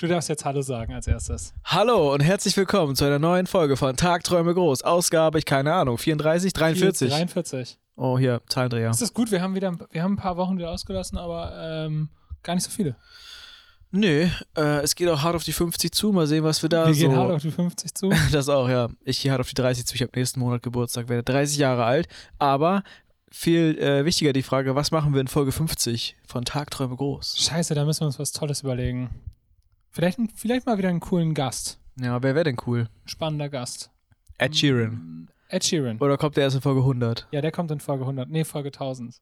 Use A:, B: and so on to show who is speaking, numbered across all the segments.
A: Du darfst jetzt Hallo sagen als erstes.
B: Hallo und herzlich willkommen zu einer neuen Folge von Tagträume groß. Ausgabe, ich keine Ahnung, 34, 43.
A: 43.
B: Oh, hier, Zahlendreher.
A: Das ist gut, wir haben wieder, wir haben ein paar Wochen wieder ausgelassen, aber ähm, gar nicht so viele.
B: Nö, äh, es geht auch hart auf die 50 zu. Mal sehen, was wir da
A: wir
B: so.
A: gehen hart auf die 50 zu.
B: das auch, ja. Ich gehe hart auf die 30 zu. Ich habe nächsten Monat Geburtstag, werde 30 Jahre alt. Aber viel äh, wichtiger die Frage, was machen wir in Folge 50 von Tagträume groß?
A: Scheiße, da müssen wir uns was Tolles überlegen. Vielleicht, vielleicht mal wieder einen coolen Gast.
B: Ja, wer wäre denn cool?
A: Spannender Gast.
B: Ed Sheeran.
A: Ed Sheeran.
B: Oder kommt der erst in Folge 100?
A: Ja, der kommt in Folge 100. Nee, Folge 1000.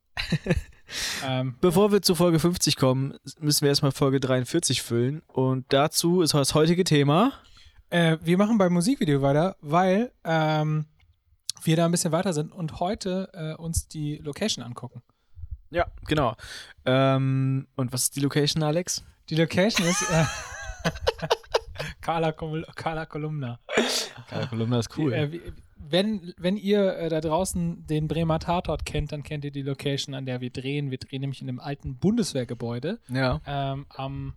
A: ähm,
B: Bevor wir zu Folge 50 kommen, müssen wir erstmal Folge 43 füllen. Und dazu ist das heutige Thema.
A: äh, wir machen beim Musikvideo weiter, weil ähm, wir da ein bisschen weiter sind und heute äh, uns die Location angucken.
B: Ja, genau. Ähm, und was ist die Location, Alex?
A: Die Location ist äh, Carla, Carla Kolumna.
B: Keine Kolumna ist cool.
A: Äh, wenn, wenn ihr äh, da draußen den Bremer Tatort kennt, dann kennt ihr die Location, an der wir drehen. Wir drehen nämlich in einem alten Bundeswehrgebäude
B: ja.
A: ähm, am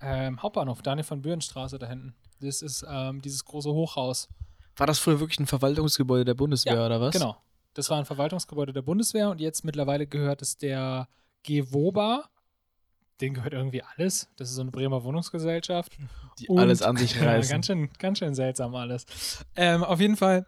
A: ähm, Hauptbahnhof, Daniel von Bürenstraße da hinten. Das ist ähm, dieses große Hochhaus.
B: War das früher wirklich ein Verwaltungsgebäude der Bundeswehr
A: Ja,
B: oder was?
A: Genau. Das war ein Verwaltungsgebäude der Bundeswehr und jetzt mittlerweile gehört es der GWOBA. Den gehört irgendwie alles. Das ist so eine Bremer Wohnungsgesellschaft.
B: Die
A: Und-
B: alles an sich
A: Ja,
B: reißen.
A: ganz, schön, ganz schön seltsam alles. Ähm, auf jeden Fall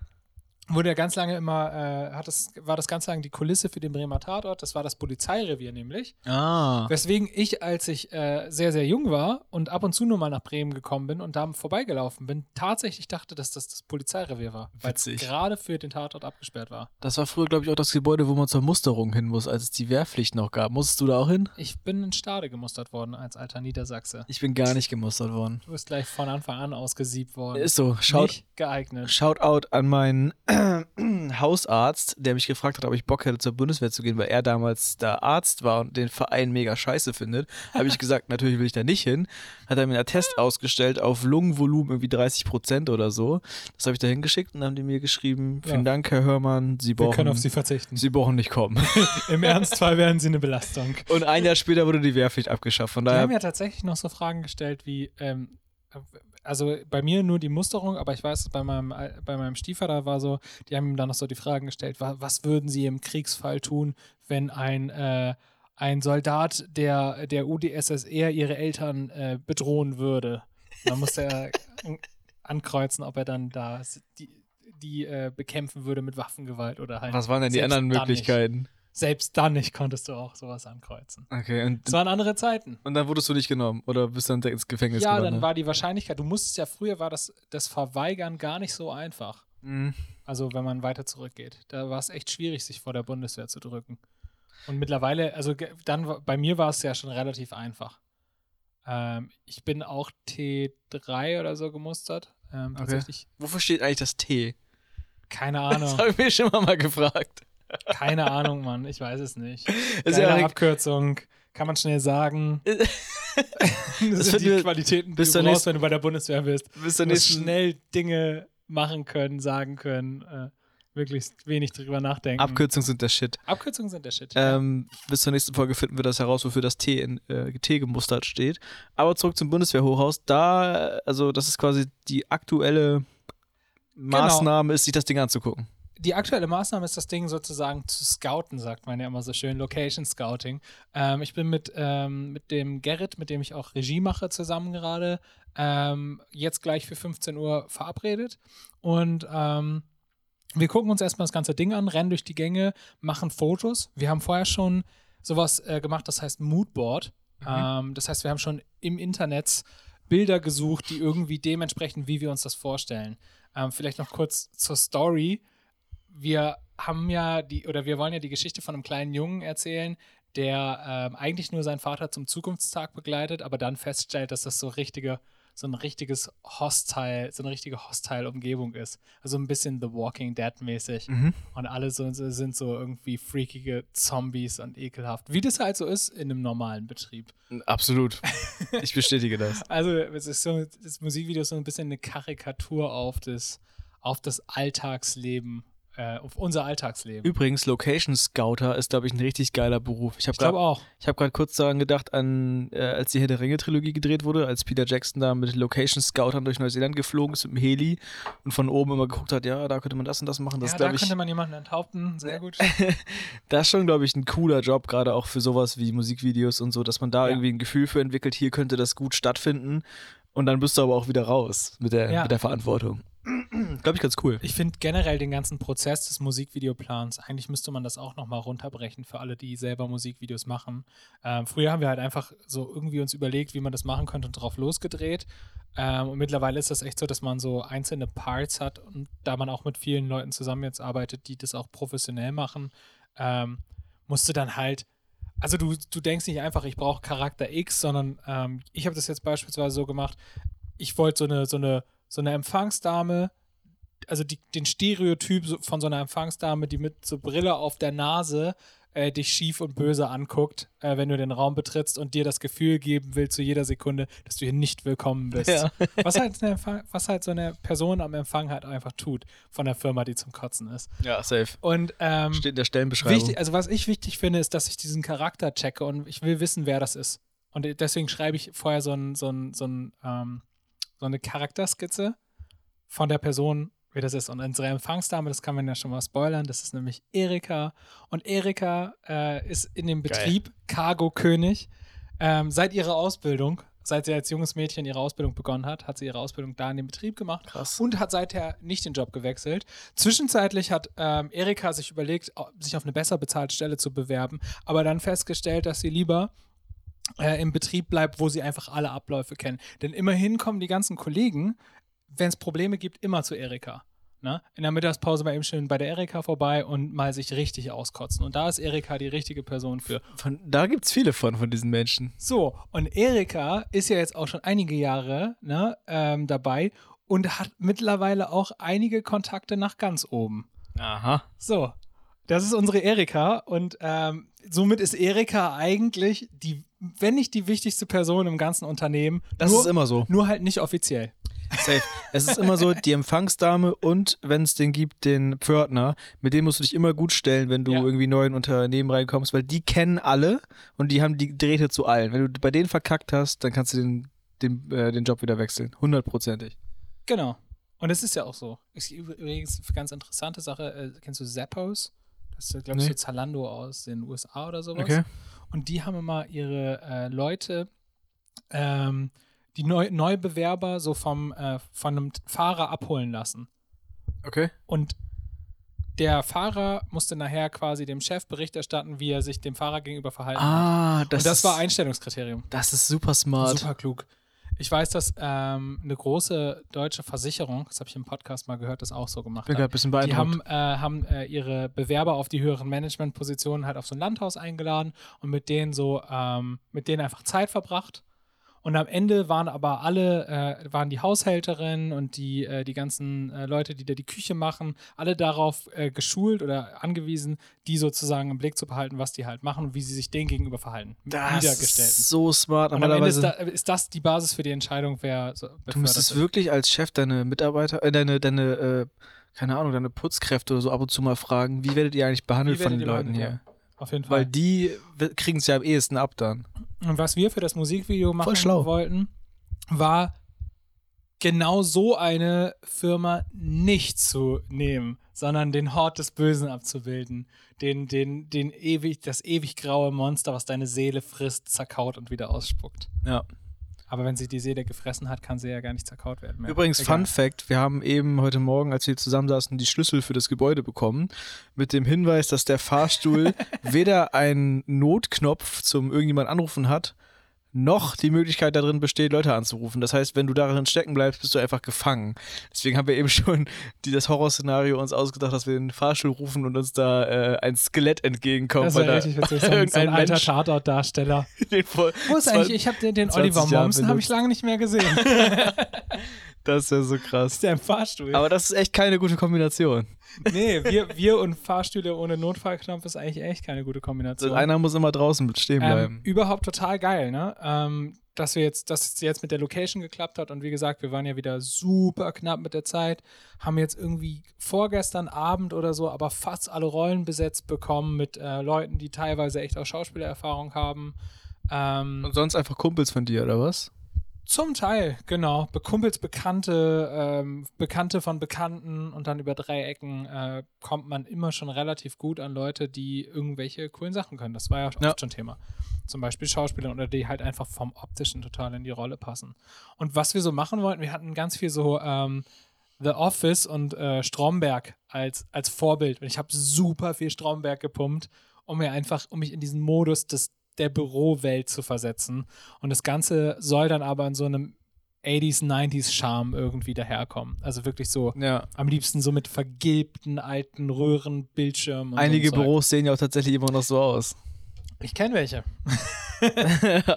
A: wurde ja ganz lange immer, äh, hat das, war das ganz lange die Kulisse für den Bremer Tatort. Das war das Polizeirevier nämlich.
B: ah.
A: Weswegen ich, als ich äh, sehr, sehr jung war und ab und zu nur mal nach Bremen gekommen bin und da vorbeigelaufen bin, tatsächlich dachte, dass das das Polizeirevier war. Weil es gerade für den Tatort abgesperrt war.
B: Das war früher, glaube ich, auch das Gebäude, wo man zur Musterung hin muss, als es die Wehrpflicht noch gab. Musstest du da auch hin?
A: Ich bin in Stade gemustert worden als alter Niedersachse.
B: Ich bin gar nicht gemustert worden.
A: Du bist gleich von Anfang an ausgesiebt worden.
B: Ist so. Schaut,
A: Nicht geeignet.
B: Shoutout an meinen Hausarzt, der mich gefragt hat, ob ich Bock hätte, zur Bundeswehr zu gehen, weil er damals da Arzt war und den Verein mega scheiße findet. Habe ich gesagt, natürlich will ich da nicht hin. Hat er mir einen Attest ausgestellt auf Lungenvolumen irgendwie 30 Prozent oder so. Das habe ich da hingeschickt und dann haben die mir geschrieben, vielen
A: Ja.
B: Dank, Herr Hörmann, Sie
A: Wir
B: brauchen,
A: können auf sie verzichten.
B: Sie brauchen nicht kommen.
A: Im Ernstfall wären sie eine Belastung.
B: Und ein Jahr später wurde die Wehrpflicht abgeschafft. Von
A: Die
B: daher,
A: haben ja tatsächlich noch so Fragen gestellt wie, ähm, also bei mir nur die Musterung, aber ich weiß, bei meinem, bei meinem Stiefvater war so, die haben ihm dann noch so die Fragen gestellt, wa was würden sie im Kriegsfall tun, wenn ein, äh, ein Soldat der, der UdSSR ihre Eltern äh, bedrohen würde? Dann musste er an- ankreuzen, ob er dann da die, die äh, bekämpfen würde mit Waffengewalt oder halt.
B: was waren denn die anderen Möglichkeiten?
A: Selbst dann nicht konntest du auch sowas ankreuzen.
B: Okay, und,
A: Es waren andere Zeiten.
B: und dann wurdest du nicht genommen oder bist dann ins Gefängnis
A: Ja,
B: gewandert?
A: dann war die Wahrscheinlichkeit, du musstest ja früher war das, das Verweigern gar nicht so einfach.
B: Mhm.
A: Also wenn man weiter zurückgeht. Da war es echt schwierig, sich vor der Bundeswehr zu drücken. Und mittlerweile, also dann bei mir war es ja schon relativ einfach. Ähm, ich bin auch T3 oder so gemustert. Ähm,
B: Okay.
A: tatsächlich,
B: Wofür steht eigentlich das T?
A: keine
B: Das
A: Ahnung.
B: habe ich mir schon mal gefragt.
A: Keine Ahnung, Mann. Ich weiß es nicht.
B: Ist ja auch-
A: Abkürzung. Kann man schnell sagen. das sind die Qualitäten, die
B: bis
A: du brauchst, wenn du bei der Bundeswehr bist.
B: Bis
A: Du musst schnell Dinge machen können, sagen können, äh, möglichst wenig drüber nachdenken.
B: Abkürzungen sind der Shit.
A: Abkürzungen sind der Shit.
B: Ähm, bis zur nächsten Folge finden wir das heraus, wofür das T in äh, T gemustert steht. Aber zurück zum Bundeswehrhochhaus. Da, also das ist quasi die aktuelle Maßnahme, ist sich das Ding anzugucken.
A: Die aktuelle Maßnahme ist das Ding sozusagen zu scouten, sagt man ja immer so schön, Location Scouting. Ähm, ich bin mit, ähm, mit dem Gerrit, mit dem ich auch Regie mache, zusammen gerade, ähm, jetzt gleich für 15 Uhr verabredet. Und ähm, wir gucken uns erstmal das ganze Ding an, rennen durch die Gänge, machen Fotos. Wir haben vorher schon sowas äh, gemacht, das heißt Moodboard. Ähm, das heißt, wir haben schon im Internet Bilder gesucht, die irgendwie dementsprechend, wie wir uns das vorstellen. Ähm, vielleicht noch kurz zur Story. Wir haben ja die, oder wir wollen ja die Geschichte von einem kleinen Jungen erzählen, der ähm, eigentlich nur seinen Vater zum Zukunftstag begleitet, aber dann feststellt, dass das so richtige, so ein richtiges Hostile, so eine richtige Hostile-Umgebung ist. Also ein bisschen The Walking Dead-mäßig. Und alle so, sind so irgendwie freakige Zombies und ekelhaft. Wie das halt so ist in einem normalen Betrieb.
B: Absolut. Ich bestätige das.
A: Also, es ist so, das Musikvideo ist so ein bisschen eine Karikatur auf das, auf das Alltagsleben äh, auf unser Alltagsleben.
B: Übrigens, Location Scouter ist, glaube ich, ein richtig geiler Beruf. Ich habe
A: ich glaube
B: gerade
A: auch.
B: hab grad kurz daran gedacht, an, äh, als die Herr der Ringe-Trilogie gedreht wurde, als Peter Jackson da mit Location Scoutern durch Neuseeland geflogen ist mit dem Heli und von oben immer geguckt hat, ja, da könnte man das und das machen. Das
A: ja, da
B: ich,
A: könnte man jemanden enthaupten. Sehr gut.
B: das ist schon, glaube ich, ein cooler Job, gerade auch für sowas wie Musikvideos und so, dass man da
A: Ja.
B: irgendwie ein Gefühl für entwickelt, hier könnte das gut stattfinden. Und dann bist du aber auch wieder raus mit der,
A: Ja.
B: mit der Verantwortung. Glaube ich, ganz cool.
A: Ich finde generell den ganzen Prozess des Musikvideoplans, eigentlich müsste man das auch nochmal runterbrechen für alle, die selber Musikvideos machen. Ähm, früher haben wir halt einfach so irgendwie uns überlegt, wie man das machen könnte und drauf losgedreht. Ähm, und mittlerweile ist das echt so, dass man so einzelne Parts hat und da man auch mit vielen Leuten zusammen jetzt arbeitet, die das auch professionell machen, ähm, musst du dann halt also du, du denkst nicht einfach, ich brauche Charakter X, sondern ähm, ich habe das jetzt beispielsweise so gemacht, ich wollte so eine, so eine, so eine Empfangsdame, also die, den Stereotyp von so einer Empfangsdame, die mit so Brille auf der Nase äh, dich schief und böse anguckt, äh, wenn du den Raum betrittst und dir das Gefühl geben will zu jeder Sekunde, dass du hier nicht willkommen bist.
B: Ja.
A: Was, halt was halt so eine Person am Empfang halt einfach tut von der Firma, die zum Kotzen ist.
B: Ja, safe.
A: Und ähm,
B: Steht in der Stellenbeschreibung.
A: Wichtig, also was ich wichtig finde, ist, dass ich diesen Charakter checke und ich will wissen, wer das ist. Und deswegen schreibe ich vorher so, ein, so, ein, so, ein, ähm, so eine Charakterskizze von der Person, wie das ist. Und unsere Empfangsdame, das kann man ja schon mal spoilern, das ist nämlich Erika. Und Erika äh, ist in dem Betrieb Cargo-König. Ähm, seit ihrer Ausbildung, seit sie als junges Mädchen ihre Ausbildung begonnen hat, hat sie ihre Ausbildung da in dem Betrieb gemacht
B: Krass.
A: und hat seither nicht den Job gewechselt. Zwischenzeitlich hat ähm, Erika sich überlegt, sich auf eine besser bezahlte Stelle zu bewerben, aber dann festgestellt, dass sie lieber äh, im Betrieb bleibt, wo sie einfach alle Abläufe kennen. Denn immerhin kommen die ganzen Kollegen, wenn es Probleme gibt, immer zu Erika. Ne? In der Mittagspause mal eben schön bei der Erika vorbei und mal sich richtig auskotzen. Und da ist Erika die richtige Person für.
B: Von, da gibt es viele von, von diesen Menschen.
A: So, und Erika ist ja jetzt auch schon einige Jahre ne, ähm, dabei und hat mittlerweile auch einige Kontakte nach ganz oben.
B: Aha.
A: So, das ist unsere Erika und ähm, somit ist Erika eigentlich die, wenn nicht die wichtigste Person im ganzen Unternehmen.
B: Das
A: nur,
B: ist immer so.
A: Nur halt nicht offiziell.
B: Safe. Es ist immer so, die Empfangsdame und wenn es den gibt, den Pförtner, mit dem musst du dich immer gut stellen, wenn du
A: Ja.
B: irgendwie neu in Unternehmen reinkommst, weil die kennen alle und die haben die Drähte zu allen. Wenn du bei denen verkackt hast, dann kannst du den, den, äh, den Job wieder wechseln. Hundertprozentig.
A: Genau. Und es ist ja auch so. Ist übrigens eine ganz interessante Sache. Äh, kennst du Zappos? Das ist, glaube ich,
B: Nee.
A: so Zalando aus den USA oder sowas.
B: Okay.
A: Und die haben immer ihre äh, Leute, ähm, die Neu Neubewerber so vom, äh, von einem Fahrer abholen lassen.
B: Okay.
A: Und der Fahrer musste nachher quasi dem Chef Bericht erstatten, wie er sich dem Fahrer gegenüber verhalten hat.
B: Ah, das,
A: Und das
B: ist,
A: war Einstellungskriterium.
B: Das ist super smart.
A: Super klug. Ich weiß, dass ähm, eine große deutsche Versicherung, das habe ich im Podcast mal gehört, das auch so gemacht
B: Bin
A: hat.
B: ein bisschen
A: Die haben, äh, haben äh, ihre Bewerber auf die höheren Managementpositionen halt auf so ein Landhaus eingeladen und mit denen so, ähm, mit denen einfach Zeit verbracht. Und am Ende waren aber alle, äh, waren die Haushälterinnen und die, äh, die ganzen äh, Leute, die da die Küche machen, alle darauf äh, geschult oder angewiesen, die sozusagen im Blick zu behalten, was die halt machen und wie sie sich denen gegenüber verhalten.
B: Das ist so smart.
A: Und am Ende ist, da, ist das die Basis für die Entscheidung, wer so
B: du müsstest wirklich als Chef deine Mitarbeiter, äh, deine, deine, äh, keine Ahnung, deine Putzkräfte oder so ab und zu mal fragen, wie werdet ihr eigentlich behandelt von den Leuten hier?
A: Auf jeden Fall.
B: Weil die kriegen es ja am ehesten ab dann.
A: Und was wir für das Musikvideo machen
B: schlau.
A: wollten, war genau so eine Firma nicht zu nehmen, sondern den Hort des Bösen abzubilden. Den, den, den ewig, das ewig graue Monster, was deine Seele frisst, zerkaut und wieder ausspuckt.
B: Ja.
A: Aber wenn sie die Seele gefressen hat, kann sie ja gar nicht zerkaut werden mehr.
B: Übrigens,
A: Egal.
B: Fun Fact: Wir haben eben heute Morgen, als wir zusammensaßen, die Schlüssel für das Gebäude bekommen. Mit dem Hinweis, dass der Fahrstuhl weder einen Notknopf zum irgendjemand anrufen hat, noch die Möglichkeit darin besteht, Leute anzurufen. Das heißt, wenn du darin stecken bleibst, bist du einfach gefangen. Deswegen haben wir eben schon die, das Horrorszenario uns ausgedacht, dass wir den Fahrstuhl rufen und uns da äh, ein Skelett entgegenkommt.
A: Das war
B: da
A: richtig witzig. So ein, so ein alter Tatortdarsteller. Wo ist eigentlich, ich habe den, den
B: 20
A: Oliver
B: Jahre
A: Mommsen habe ich lange nicht mehr gesehen.
B: Das ist ja so krass.
A: Ist der im Fahrstuhl?
B: Aber das ist echt keine gute Kombination.
A: nee, wir, wir und Fahrstühle ohne Notfallknopf ist eigentlich echt keine gute Kombination.
B: Also einer muss immer draußen stehen bleiben.
A: Ähm, überhaupt total geil, ne? Ähm, dass wir jetzt, dass es jetzt mit der Location geklappt hat und wie gesagt, wir waren ja wieder super knapp mit der Zeit, haben jetzt irgendwie vorgestern Abend oder so, aber fast alle Rollen besetzt bekommen mit äh, Leuten, die teilweise echt auch Schauspielerfahrung haben. Ähm,
B: und sonst einfach Kumpels von dir, oder was?
A: Zum Teil, genau. Kumpels, Bekannte, ähm, Bekannte von Bekannten und dann über drei Ecken äh, kommt man immer schon relativ gut an Leute, die irgendwelche coolen Sachen können. Das war ja oft ja. schon Thema. Zum Beispiel Schauspieler oder die halt einfach vom Optischen total in die Rolle passen. Und was wir so machen wollten, wir hatten ganz viel so ähm, The Office und äh, Stromberg als, als Vorbild. Und ich habe super viel Stromberg gepumpt, um mir einfach, um mich in diesen Modus des der Bürowelt zu versetzen. Und das Ganze soll dann aber in so einem 80s, 90s Charme irgendwie daherkommen. Also wirklich so
B: ja.
A: am liebsten so mit vergilbten alten Röhrenbildschirmen.
B: Einige so Büros sehen ja auch tatsächlich immer noch so aus.
A: Ich kenne welche.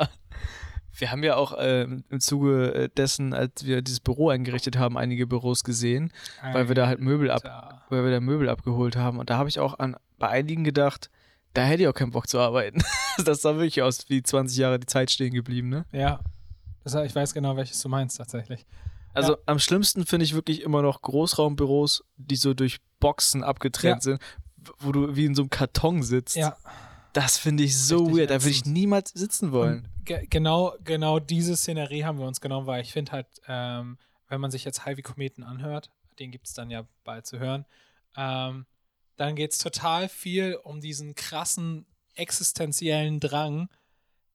B: wir haben ja auch äh, im Zuge äh, dessen, als wir dieses Büro eingerichtet haben, einige Büros gesehen, Alter. weil wir da halt Möbel ab, weil wir da Möbel abgeholt haben. Und da habe ich auch an bei einigen gedacht, da hätte ich auch keinen Bock zu arbeiten. das sah wirklich aus wie 20 Jahre die Zeit stehen geblieben, ne?
A: Ja. Ich weiß genau, welches du meinst tatsächlich.
B: Also ja. am schlimmsten finde ich wirklich immer noch Großraumbüros, die so durch Boxen abgetrennt ja. sind, wo du wie in so einem Karton sitzt.
A: Ja.
B: Das finde ich so Richtig weird. Da würde ich niemals sitzen wollen.
A: Ge genau, genau diese Szenerie haben wir uns genommen, weil ich finde halt, ähm, wenn man sich jetzt Heavy Kometen anhört, den gibt es dann ja bald zu hören, ähm, dann geht es total viel um diesen krassen existenziellen Drang,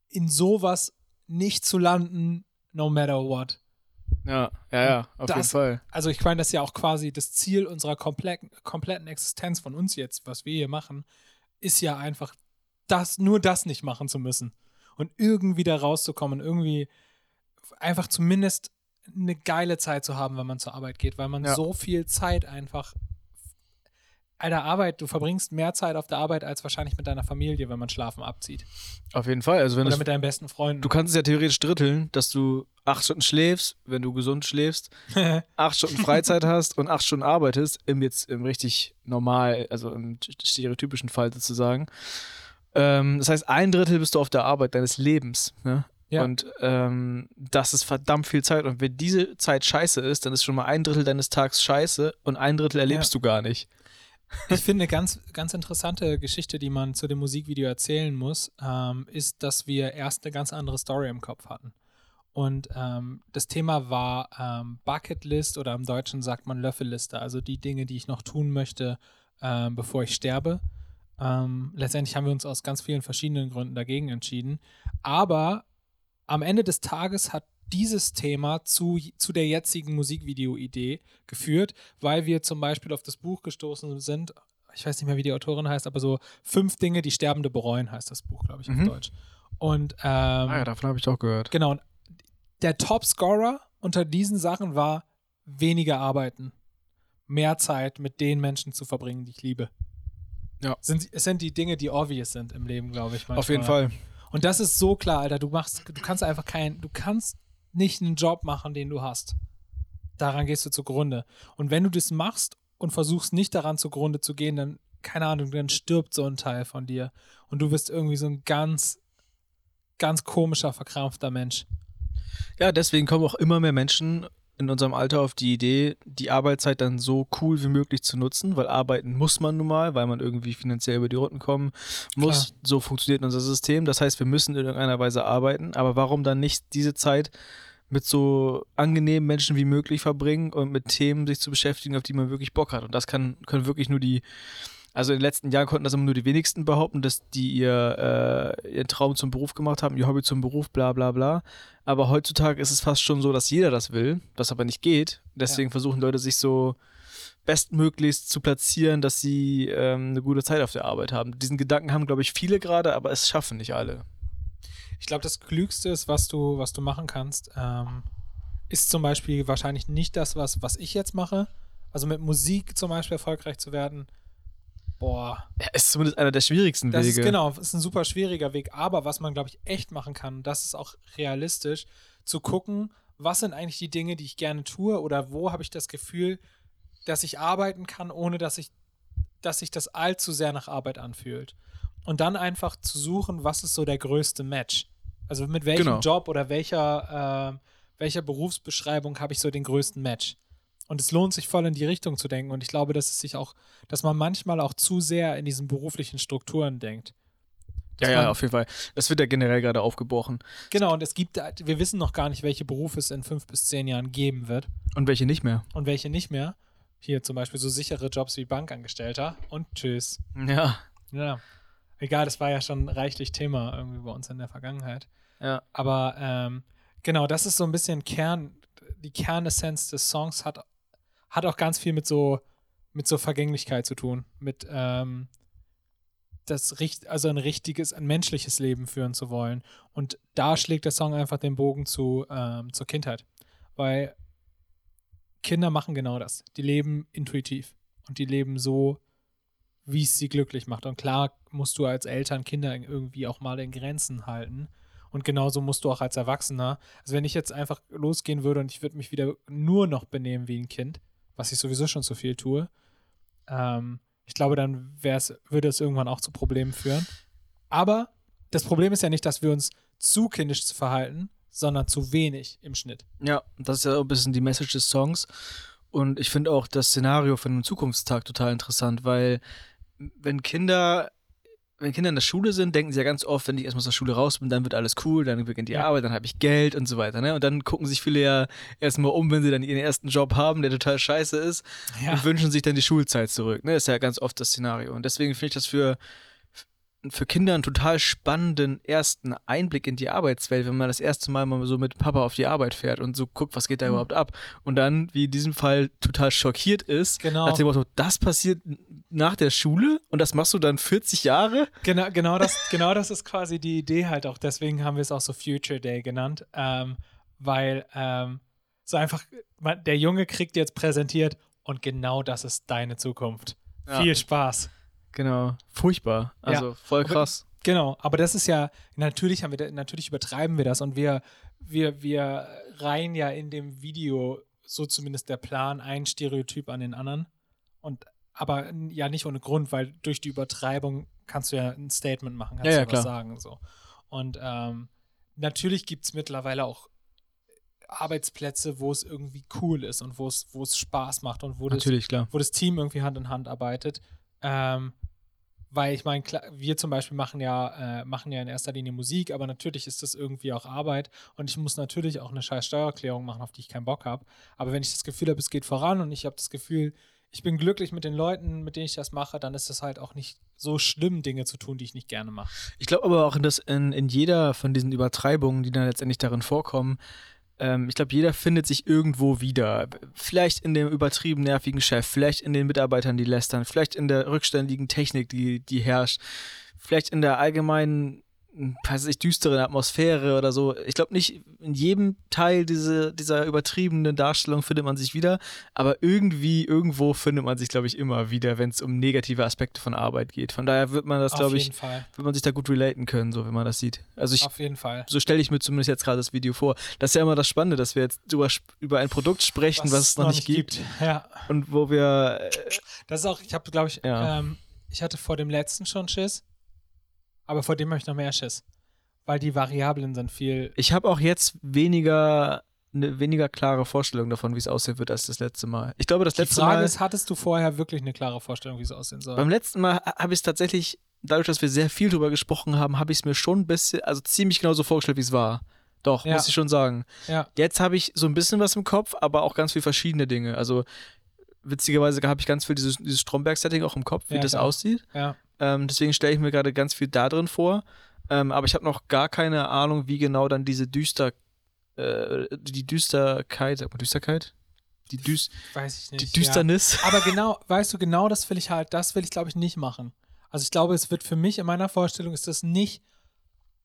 A: in sowas nicht zu landen, no matter what.
B: Ja, ja, ja, auf das, jeden Fall.
A: Also ich meine, das ist ja auch quasi das Ziel unserer kompletten, kompletten Existenz von uns jetzt, was wir hier machen, ist ja einfach das, nur das nicht machen zu müssen. Und irgendwie da rauszukommen, irgendwie einfach zumindest eine geile Zeit zu haben, wenn man zur Arbeit geht, weil man ja. so viel Zeit einfach Alter, Arbeit, du verbringst mehr Zeit auf der Arbeit als wahrscheinlich mit deiner Familie, wenn man Schlafen abzieht.
B: Auf jeden Fall. Also wenn
A: Oder mit deinen besten Freunden.
B: Du kannst es ja theoretisch dritteln, dass du acht Stunden schläfst, wenn du gesund schläfst, acht Stunden Freizeit hast und acht Stunden arbeitest, im jetzt im richtig normal, also im stereotypischen Fall sozusagen. Ähm, das heißt, ein Drittel bist du auf der Arbeit deines Lebens. Ne? Ja. Und ähm, das ist verdammt viel Zeit. Und wenn diese Zeit scheiße ist, dann ist schon mal ein Drittel deines Tags scheiße und ein Drittel erlebst ja. du gar nicht.
A: Ich finde eine ganz, ganz interessante Geschichte, die man zu dem Musikvideo erzählen muss, ähm, ist, dass wir erst eine ganz andere Story im Kopf hatten. Und ähm, das Thema war ähm, Bucketlist oder im Deutschen sagt man Löffelliste, also die Dinge, die ich noch tun möchte, ähm, bevor ich sterbe. Ähm, letztendlich haben wir uns aus ganz vielen verschiedenen Gründen dagegen entschieden. Aber am Ende des Tages hat dieses Thema zu, zu der jetzigen Musikvideo-Idee geführt, weil wir zum Beispiel auf das Buch gestoßen sind. Ich weiß nicht mehr, wie die Autorin heißt, aber so fünf Dinge, die Sterbende bereuen, heißt das Buch, glaube ich, auf mhm. Deutsch. Und ähm, ah
B: ja, davon habe ich auch gehört.
A: Genau. Der Top-Scorer unter diesen Sachen war weniger arbeiten, mehr Zeit mit den Menschen zu verbringen, die ich liebe.
B: Ja.
A: Sind, es sind die Dinge, die obvious sind im Leben, glaube ich. Manchmal.
B: Auf jeden Fall.
A: Und das ist so klar, Alter. Du machst, du kannst einfach kein, du kannst nicht einen Job machen, den du hast. Daran gehst du zugrunde. Und wenn du das machst und versuchst nicht daran zugrunde zu gehen, dann, keine Ahnung, dann stirbt so ein Teil von dir. Und du wirst irgendwie so ein ganz, ganz komischer, verkrampfter Mensch.
B: Ja, deswegen kommen auch immer mehr Menschen in unserem Alter auf die Idee, die Arbeitszeit dann so cool wie möglich zu nutzen, weil arbeiten muss man nun mal, weil man irgendwie finanziell über die Runden kommen muss. Klar. So funktioniert unser System. Das heißt, wir müssen in irgendeiner Weise arbeiten, aber warum dann nicht diese Zeit mit so angenehmen Menschen wie möglich verbringen und mit Themen sich zu beschäftigen, auf die man wirklich Bock hat. Und das kann, können wirklich nur die also in den letzten Jahren konnten das immer nur die wenigsten behaupten, dass die ihr, äh, ihren Traum zum Beruf gemacht haben, ihr Hobby zum Beruf, bla bla bla. Aber heutzutage ist es fast schon so, dass jeder das will, das aber nicht geht. Deswegen ja. versuchen Leute sich so bestmöglichst zu platzieren, dass sie ähm, eine gute Zeit auf der Arbeit haben. Diesen Gedanken haben, glaube ich, viele gerade, aber es schaffen nicht alle.
A: Ich glaube, das Klügste ist, was du, was du machen kannst, ähm, ist zum Beispiel wahrscheinlich nicht das, was, was ich jetzt mache. Also mit Musik zum Beispiel erfolgreich zu werden, boah.
B: Ja, ist zumindest einer der schwierigsten
A: das
B: Wege.
A: Ist, genau, ist ein super schwieriger Weg. Aber was man, glaube ich, echt machen kann, das ist auch realistisch, zu gucken, was sind eigentlich die Dinge, die ich gerne tue oder wo habe ich das Gefühl, dass ich arbeiten kann, ohne dass ich, dass sich das allzu sehr nach Arbeit anfühlt. Und dann einfach zu suchen, was ist so der größte Match. Also mit welchem
B: Genau.
A: Job oder welcher, äh, welcher Berufsbeschreibung habe ich so den größten Match. Und es lohnt sich voll in die Richtung zu denken. Und ich glaube, dass es sich auch, dass man manchmal auch zu sehr in diesen beruflichen Strukturen denkt.
B: Ja, ja, auf jeden Fall. Das wird ja generell gerade aufgebrochen.
A: Genau, und es gibt, wir wissen noch gar nicht, welche Berufe es in fünf bis zehn Jahren geben wird
B: Und welche nicht mehr.
A: und welche nicht mehr. Hier zum Beispiel so sichere Jobs wie Bankangestellter und tschüss.
B: Ja.
A: Ja. Egal, das war ja schon reichlich Thema irgendwie bei uns in der Vergangenheit.
B: Ja.
A: Aber ähm, genau, das ist so ein bisschen Kern, die Kernessenz des Songs hat, hat auch ganz viel mit so, mit so Vergänglichkeit zu tun. Mit ähm, das also ein richtiges, ein menschliches Leben führen zu wollen. Und da schlägt der Song einfach den Bogen zu, ähm, zur Kindheit. Weil Kinder machen genau das. Die leben intuitiv. Und die leben so, wie es sie glücklich macht. Und klar musst du als Eltern Kinder irgendwie auch mal in Grenzen halten. Und genauso musst du auch als Erwachsener. Also wenn ich jetzt einfach losgehen würde und ich würde mich wieder nur noch benehmen wie ein Kind, was ich sowieso schon zu viel tue, ähm, ich glaube, dann würde es irgendwann auch zu Problemen führen. Aber das Problem ist ja nicht, dass wir uns zu kindisch verhalten, sondern zu wenig im Schnitt.
B: Ja, das ist ja ein bisschen die Message des Songs. Und ich finde auch das Szenario für einen Zukunftstag total interessant, weil wenn Kinder, wenn Kinder in der Schule sind, denken sie ja ganz oft, wenn ich erstmal aus der Schule raus bin, dann wird alles cool, dann beginnt die
A: Ja.
B: Arbeit, dann habe ich Geld und so weiter. Ne? Und dann gucken sich viele ja erstmal um, wenn sie dann ihren ersten Job haben, der total scheiße ist, und wünschen sich dann die Schulzeit zurück. Ne? Das ist ja ganz oft das Szenario. Und deswegen finde ich das für, für Kinder einen total spannenden ersten Einblick in die Arbeitswelt, wenn man das erste Mal mal so mit Papa auf die Arbeit fährt und so guckt, was geht da
A: Mhm.
B: überhaupt ab. Und dann, wie in diesem Fall, total schockiert ist.
A: Genau.
B: Nach dem Motto, das passiert nach der Schule und das machst du dann 40 Jahre?
A: Genau, genau, das, genau das ist quasi die Idee halt auch. Deswegen haben wir es auch so Future Day genannt, ähm, weil ähm, so einfach, man, der Junge kriegt jetzt präsentiert und genau das ist deine Zukunft.
B: Ja.
A: Viel Spaß.
B: Genau. Furchtbar. Also voll
A: Aber-
B: krass.
A: Genau, aber das ist ja, natürlich haben wir, natürlich übertreiben wir das und wir, wir, wir reihen ja in dem Video, so zumindest der Plan, ein Stereotyp an den anderen. Und aber ja nicht ohne Grund, weil durch die Übertreibung kannst du ja ein Statement machen, kannst
B: Ja, ja,
A: du was sagen. So. Und ähm, natürlich gibt es mittlerweile auch Arbeitsplätze, wo es irgendwie cool ist und wo es, wo es Spaß macht und wo das
B: Natürlich, klar.
A: wo das Team irgendwie Hand in Hand arbeitet. Ähm, weil ich meine, wir zum Beispiel machen ja, äh, machen ja in erster Linie Musik, aber natürlich ist das irgendwie auch Arbeit und ich muss natürlich auch eine scheiß Steuererklärung machen, auf die ich keinen Bock habe. Aber wenn ich das Gefühl habe, es geht voran und ich habe das Gefühl, ich bin glücklich mit den Leuten, mit denen ich das mache, dann ist es halt auch nicht so schlimm, Dinge zu tun, die ich nicht gerne mache.
B: Ich glaube aber auch, dass in, in jeder von diesen Übertreibungen, die dann letztendlich darin vorkommen, ähm, ich glaube, jeder findet sich irgendwo wieder. Vielleicht in dem übertrieben nervigen Chef, vielleicht in den Mitarbeitern, die lästern, vielleicht in der rückständigen Technik, die, die herrscht, vielleicht in der allgemeinen, weiß ich, düsteren Atmosphäre oder so. Ich glaube nicht, in jedem Teil diese, dieser übertriebenen Darstellung findet man sich wieder, aber irgendwie, irgendwo findet man sich, glaube ich, immer wieder, wenn es um negative Aspekte von Arbeit geht. Von daher wird man das, glaube ich,
A: Fall.
B: wird man sich da gut relaten können, so wenn man das sieht. Also ich,
A: Auf jeden Fall.
B: so stelle ich mir zumindest jetzt gerade das Video vor. Das ist ja immer das Spannende, dass wir jetzt über, über ein Produkt sprechen, was, es noch nicht gibt,
A: Ja.
B: und wo wir äh,
A: Das ist auch, ich habe, glaube ich,
B: Ja.
A: ähm, ich hatte vor dem letzten schon Schiss, aber vor dem habe ich noch mehr Schiss. Weil die Variablen sind viel.
B: ich habe auch jetzt weniger eine weniger klare Vorstellung davon, wie es aussehen wird, als das letzte Mal. Ich glaube, das
A: Die
B: letzte
A: Frage
B: Mal
A: ist, hattest du vorher wirklich eine klare Vorstellung, wie es aussehen soll?
B: beim letzten Mal habe ich es tatsächlich dadurch, dass wir sehr viel drüber gesprochen haben, habe ich es mir schon ein bisschen, also ziemlich genau so vorgestellt, wie es war. Doch,
A: Ja.
B: muss ich schon sagen.
A: ja,
B: Jetzt habe ich so ein bisschen was im Kopf, aber auch ganz viel verschiedene Dinge. Also witzigerweise habe ich ganz viel dieses, dieses Stromberg-Setting auch im Kopf, wie
A: Ja,
B: das aussieht.
A: ja.
B: Ähm, deswegen stelle ich mir gerade ganz viel da drin vor. Ähm, aber ich habe noch gar keine Ahnung, wie genau dann diese Düster, äh, die Düsterkeit, sag mal Düsterkeit? Die, Düs
A: ich
B: die
A: nicht.
B: Düsternis.
A: Ja. Aber genau, weißt du, genau das will ich halt, das will ich, glaube ich, nicht machen. Also ich glaube, es wird für mich in meiner Vorstellung ist das nicht,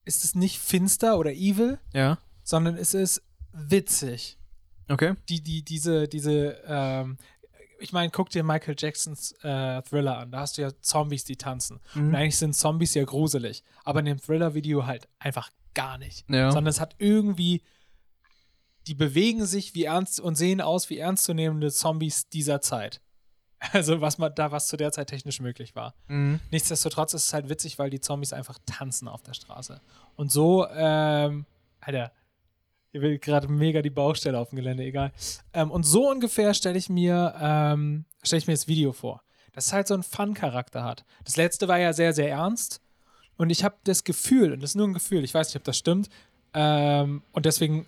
A: ist es nicht finster oder evil,
B: Ja,
A: sondern es ist witzig.
B: okay.
A: die, die, diese, diese, ähm, ich meine, guck dir Michael Jacksons äh, Thriller an. Da hast du ja Zombies, die tanzen.
B: Mhm.
A: Und eigentlich sind Zombies ja gruselig. Aber in dem Thriller-Video halt einfach gar nicht.
B: Ja.
A: Sondern es hat irgendwie die bewegen sich wie ernst und sehen aus wie ernstzunehmende Zombies dieser Zeit. Also was man da, was zu der Zeit technisch möglich war.
B: Mhm.
A: Nichtsdestotrotz ist es halt witzig, weil die Zombies einfach tanzen auf der Straße. Und so, ähm, Alter, hier will gerade mega die Baustelle auf dem Gelände, egal. Ähm, und so ungefähr stelle ich mir, ähm, stelle ich mir das Video vor. Das ist halt so ein Fun-Charakter hat. Das letzte war ja sehr, sehr ernst. Und ich habe das Gefühl, und das ist nur ein Gefühl, ich weiß nicht, ob das stimmt, ähm, und deswegen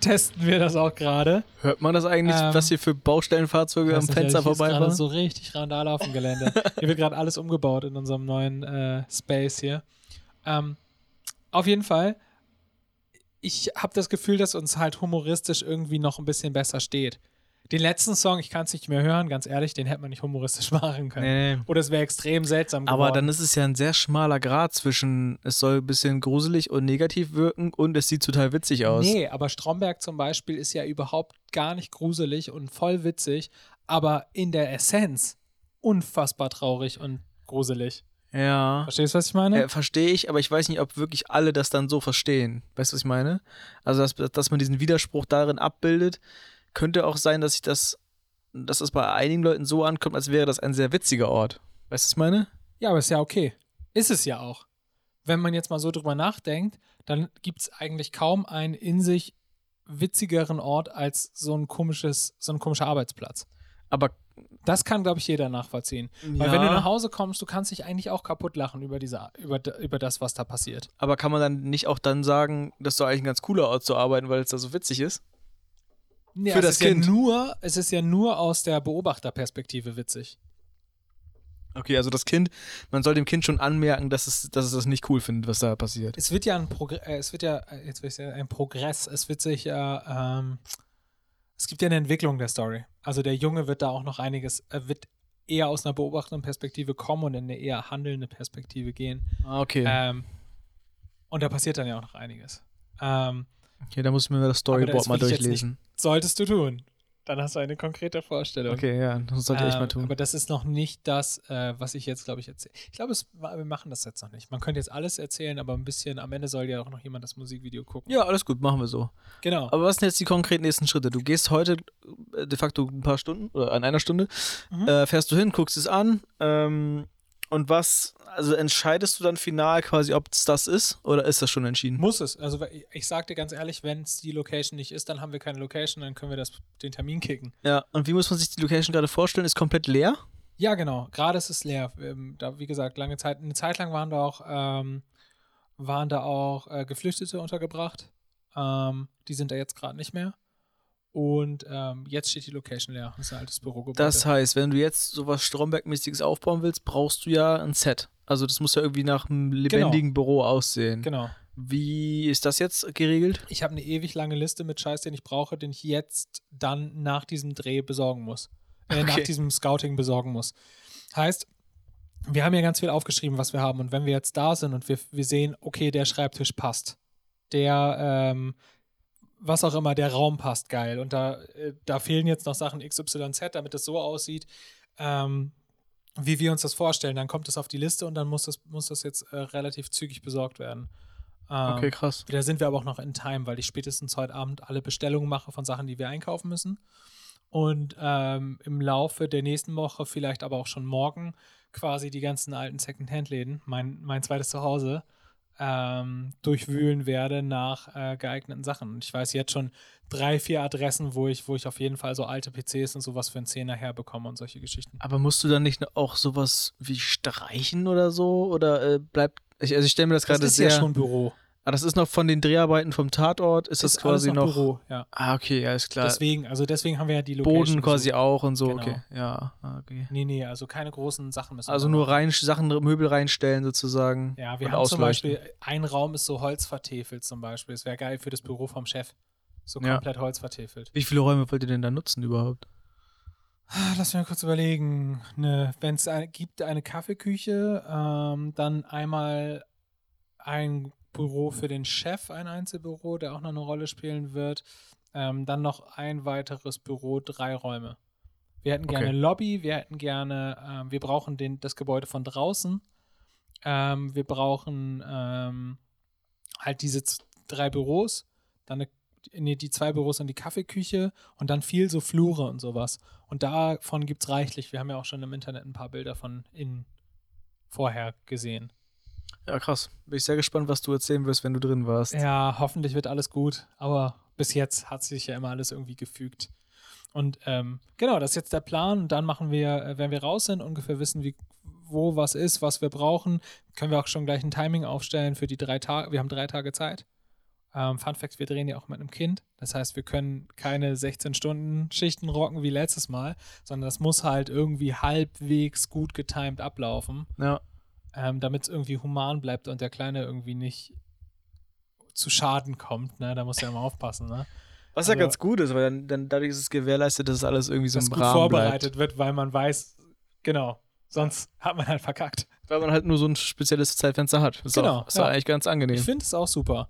A: testen wir das auch gerade.
B: Hört man das eigentlich,
A: Ähm,
B: was hier für Baustellenfahrzeuge am Fenster
A: ist
B: vorbei waren?
A: so richtig Randale auf dem Gelände. hier wird gerade alles umgebaut in unserem neuen äh, Space hier. Ähm, auf jeden Fall, ich habe das Gefühl, dass uns halt humoristisch irgendwie noch ein bisschen besser steht. Den letzten Song, ich kann es nicht mehr hören, ganz ehrlich, den hätte man nicht humoristisch machen können.
B: Nee.
A: Oder es wäre extrem seltsam geworden.
B: Aber dann ist es ja ein sehr schmaler Grad zwischen, es soll ein bisschen gruselig und negativ wirken und es sieht total witzig aus.
A: Nee, aber Stromberg zum Beispiel ist ja überhaupt gar nicht gruselig und voll witzig, aber in der Essenz unfassbar traurig und gruselig.
B: Ja.
A: Verstehst du, was ich meine?
B: Äh, Verstehe ich, aber ich weiß nicht, ob wirklich alle das dann so verstehen. Weißt du, was ich meine? Also, dass, dass man diesen Widerspruch darin abbildet, könnte auch sein, dass ich das, dass es bei einigen Leuten so ankommt, als wäre das ein sehr witziger Ort. Weißt du, was ich meine?
A: Ja, aber ist ja okay. Ist es ja auch. Wenn man jetzt mal so drüber nachdenkt, dann gibt es eigentlich kaum einen in sich witzigeren Ort als so ein komisches, so ein komischer Arbeitsplatz.
B: Aber
A: Das kann, glaube ich, jeder nachvollziehen. Weil wenn du nach Hause kommst, du kannst dich eigentlich auch kaputt lachen über, diese, über, über das, was da passiert.
B: aber kann man dann nicht auch dann sagen, das ist doch eigentlich ein ganz cooler Ort zu arbeiten, weil es da so witzig ist?
A: Ja,
B: Für
A: es
B: das
A: ist
B: Kind.
A: Ja nur, es ist ja nur aus der Beobachterperspektive witzig.
B: Okay, also das Kind, man soll dem Kind schon anmerken, dass es, dass es das nicht cool findet, was da passiert.
A: Es wird ja ein Progress, äh, es wird ja, äh, jetzt will ich sagen, ein Progress, es wird sich ja, ähm, es gibt ja eine Entwicklung der Story. Also der Junge wird da auch noch einiges, äh, wird eher aus einer beobachtenden Perspektive kommen und in eine eher handelnde Perspektive gehen.
B: Ah, okay.
A: Ähm, und da passiert dann ja auch noch einiges. Ähm,
B: okay, da muss ich mir das Storyboard
A: das
B: mal durchlesen.
A: solltest du tun. Dann hast du eine konkrete Vorstellung.
B: Okay, ja, das sollte ich echt
A: Ähm,
B: mal tun.
A: Aber das ist noch nicht das, äh, was ich jetzt, glaube ich, erzähle. Ich glaube, wir machen das jetzt noch nicht. Man könnte jetzt alles erzählen, aber ein bisschen, am Ende soll ja auch noch jemand das Musikvideo gucken.
B: Ja, alles gut, machen wir so.
A: Genau.
B: Aber was sind jetzt die konkreten nächsten Schritte? Du gehst heute äh, de facto ein paar Stunden oder an einer Stunde,
A: Mhm.
B: äh, fährst du hin, guckst es an ähm, und was, also entscheidest du dann final quasi, ob es das ist oder ist das schon entschieden?
A: Muss es. Also ich sag dir ganz ehrlich, wenn es die Location nicht ist, dann haben wir keine Location, dann können wir das, den Termin kicken.
B: Ja, und wie muss man sich die Location gerade vorstellen? Ist komplett leer?
A: Ja, genau. Gerade ist es leer. Ähm, da, wie gesagt, lange Zeit, eine Zeit lang waren da auch, ähm, waren da auch äh, Geflüchtete untergebracht. Ähm, die sind da jetzt gerade nicht mehr. Und ähm, jetzt steht die Location leer. Das ist ein altes Bürogebäude.
B: Das heißt, wenn du jetzt sowas Stromberg-mäßiges aufbauen willst, brauchst du ja ein Set. Also das muss ja irgendwie nach einem lebendigen Büro aussehen.
A: genau.
B: Wie ist das jetzt geregelt?
A: Ich habe eine ewig lange Liste mit Scheiß, den ich brauche, den ich jetzt dann nach diesem Dreh besorgen muss. Äh, Nach
B: Okay.
A: diesem Scouting besorgen muss. Heißt, wir haben ja ganz viel aufgeschrieben, was wir haben. Und wenn wir jetzt da sind und wir, wir sehen, okay, der Schreibtisch passt, der, ähm, was auch immer, der Raum passt geil. Und da, äh, da fehlen jetzt noch Sachen XYZ, damit es so aussieht, ähm, wie wir uns das vorstellen. Dann kommt es auf die Liste und dann muss das, muss das jetzt äh, relativ zügig besorgt werden. Ähm,
B: Okay, krass.
A: da sind wir aber auch noch in Time, weil ich spätestens heute Abend alle Bestellungen mache von Sachen, die wir einkaufen müssen. Und ähm, im Laufe der nächsten Woche, vielleicht aber auch schon morgen, quasi die ganzen alten Second-Hand-Läden, mein, mein zweites Zuhause, ähm, durchwühlen werde nach äh, geeigneten Sachen. Und ich weiß jetzt schon drei, vier Adressen, wo ich, wo ich auf jeden Fall so alte PCs und sowas für einen Zehner herbekomme und solche Geschichten.
B: Aber musst du dann nicht auch sowas wie streichen oder so? Oder äh, bleibt. Ich, also ich stelle mir das gerade
A: Das ist
B: sehr.
A: ja schon Büro.
B: Ah, das ist noch von den Dreharbeiten vom Tatort. Ist das
A: alles
B: quasi noch.
A: Büro, ja.
B: Ah, okay, ja, ist klar.
A: Deswegen, also deswegen haben wir ja die Location.
B: Boden quasi
A: gesucht.
B: auch und so.
A: Genau.
B: Okay, ja, ah, okay.
A: Nee, nee, also keine großen Sachen müssen
B: Also nur rein Sachen, Möbel reinstellen sozusagen.
A: Ja, wir haben zum. Beispiel, ein Raum ist so holzvertefelt zum Beispiel. Es wäre geil für das Büro vom Chef. So
B: Ja.
A: komplett holzvertefelt.
B: Wie viele Räume wollt ihr denn da nutzen überhaupt?
A: Ah, Lass mich mal kurz überlegen. Ne, Wenn es eine, gibt, eine Kaffeeküche, ähm, dann einmal ein Büro für den Chef, ein Einzelbüro, der auch noch eine Rolle spielen wird. Ähm, dann noch ein weiteres Büro, drei Räume. Wir hätten gerne
B: Okay.
A: Lobby, wir hätten gerne, ähm, wir brauchen den, das Gebäude von draußen. Ähm, wir brauchen ähm, halt diese drei Büros, dann eine nee, die zwei Büros und die Kaffeeküche und dann viel so Flure und sowas. Und davon gibt es reichlich. Wir haben ja auch schon im Internet ein paar Bilder von innen vorher gesehen.
B: Ja, krass. Bin ich sehr gespannt, was du erzählen wirst, wenn du drin warst.
A: Ja, hoffentlich wird alles gut. Aber bis jetzt hat sich ja immer alles irgendwie gefügt. Und ähm, genau, das ist jetzt der Plan. Und dann machen wir, äh, wenn wir raus sind, ungefähr wissen, wie, wo was ist, was wir brauchen, können wir auch schon gleich ein Timing aufstellen für die drei Tage. Wir haben drei Tage Zeit. Ähm, Fun Fact: Wir drehen ja auch mit einem Kind. Das heißt, wir können keine 16-Stunden-Schichten rocken wie letztes Mal, sondern das muss halt irgendwie halbwegs gut getimed ablaufen,
B: Ja.
A: Ähm, damit es irgendwie human bleibt und der Kleine irgendwie nicht zu Schaden kommt. Ne? Da muss er immer aufpassen. Ne?
B: Was ja
A: Also-
B: ganz gut ist, weil dann, dann dadurch ist es gewährleistet, dass es alles irgendwie so
A: Dass
B: im
A: gut
B: Rahmen
A: vorbereitet wird, weil man weiß, genau, sonst hat man halt verkackt.
B: bleibt. Weil man halt nur so ein spezielles Zeitfenster hat. Ist
A: Genau,
B: Auch, ist
A: ja.
B: eigentlich ganz angenehm.
A: Ich finde es auch super.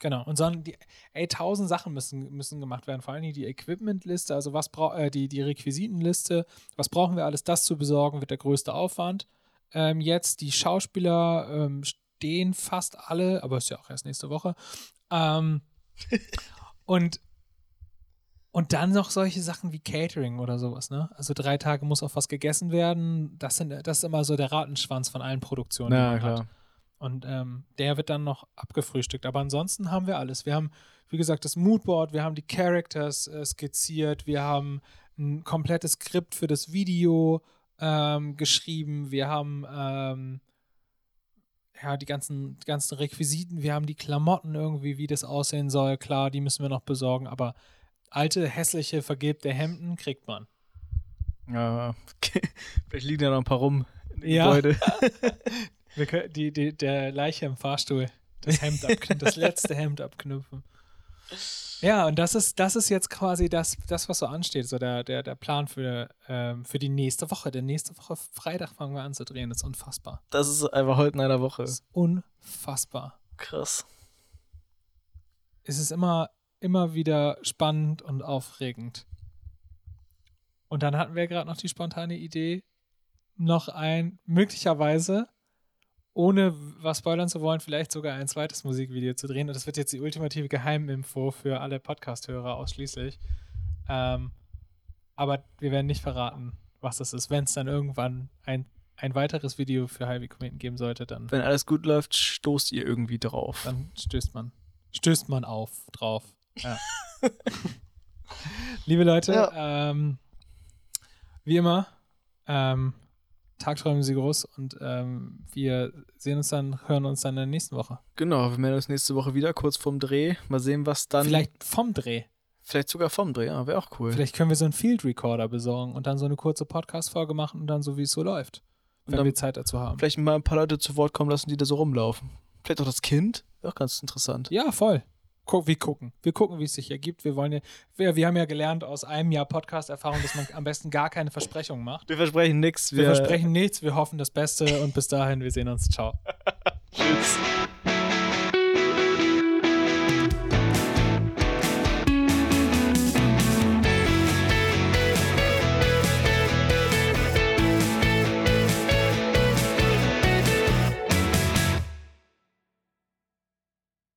A: Genau. Und dann die, ey, tausend Sachen müssen, müssen gemacht werden. Vor allem die Equipmentliste, also was braucht äh, die, die Requisitenliste, was brauchen wir alles, das zu besorgen, wird der größte Aufwand. Ähm, jetzt die Schauspieler ähm, stehen fast alle, aber ist ja auch erst nächste Woche. Ähm, und und dann noch solche Sachen wie Catering oder sowas, ne? Also drei Tage muss auf was gegessen werden. Das, sind, das ist immer so der Ratenschwanz von allen Produktionen. die
B: ja,
A: man
B: klar.
A: Hat. Und ähm, der wird dann noch abgefrühstückt. Aber ansonsten haben wir alles. Wir haben, wie gesagt, das Moodboard, wir haben die Characters äh, skizziert, wir haben ein komplettes Skript für das Video ähm, geschrieben, wir haben ähm, ja, die ganzen, die ganzen Requisiten, wir haben die Klamotten irgendwie, wie das aussehen soll. Klar, die müssen wir noch besorgen, aber alte, hässliche, vergilbte Hemden kriegt man.
B: Ja, vielleicht liegen ja noch ein paar rum im
A: Ja.
B: Gebäude.
A: Wir können die, die, der Leiche im Fahrstuhl das Hemd abknüpfen, das letzte Hemd abknüpfen. Ja, und das ist, das ist jetzt quasi das, das was so ansteht, so der, der, der Plan für, ähm, für die nächste Woche. Der nächste Woche Freitag fangen wir an zu drehen. Das ist unfassbar.
B: Das ist einfach heute in einer Woche.
A: Das ist unfassbar.
B: Krass.
A: Es ist immer, immer wieder spannend und aufregend. Und dann hatten wir gerade noch die spontane Idee, noch ein, möglicherweise, ohne was spoilern zu wollen, vielleicht sogar ein zweites Musikvideo zu drehen. Und das wird jetzt die ultimative Geheiminfo für alle Podcast-Hörer ausschließlich. Ähm, aber wir werden nicht verraten, was das ist. Wenn es dann irgendwann ein, ein weiteres Video für Highway Kometen geben sollte, dann,
B: Wenn alles gut läuft, stoßt ihr irgendwie drauf.
A: dann stößt man, stößt man auf drauf. Ja. Liebe Leute,
B: Ja.
A: ähm, wie immer, ähm, Tagträumen Sie groß und ähm, wir sehen uns dann, hören uns dann in der nächsten Woche.
B: Genau, wir melden uns nächste Woche wieder, kurz vorm Dreh. Mal sehen, was dann.
A: Vielleicht vom Dreh.
B: vielleicht sogar vom Dreh, ja, wäre auch cool.
A: Vielleicht können wir so einen Field Recorder besorgen und dann so eine kurze Podcast-Folge machen und dann so, wie es so läuft.
B: Und
A: Wenn
B: dann
A: wir Zeit dazu haben.
B: Vielleicht mal ein paar Leute zu Wort kommen lassen, die da so rumlaufen. Vielleicht auch das Kind. Wäre auch ganz interessant.
A: Ja, voll. Guck, wir gucken. Wir gucken, wie es sich ergibt. Wir wollen ja, wir, wir haben ja gelernt aus einem Jahr Podcast-Erfahrung, dass man am besten gar keine Versprechungen macht.
B: Wir versprechen nichts.
A: Wir versprechen nichts, wir hoffen das Beste und bis dahin, wir sehen uns. Ciao.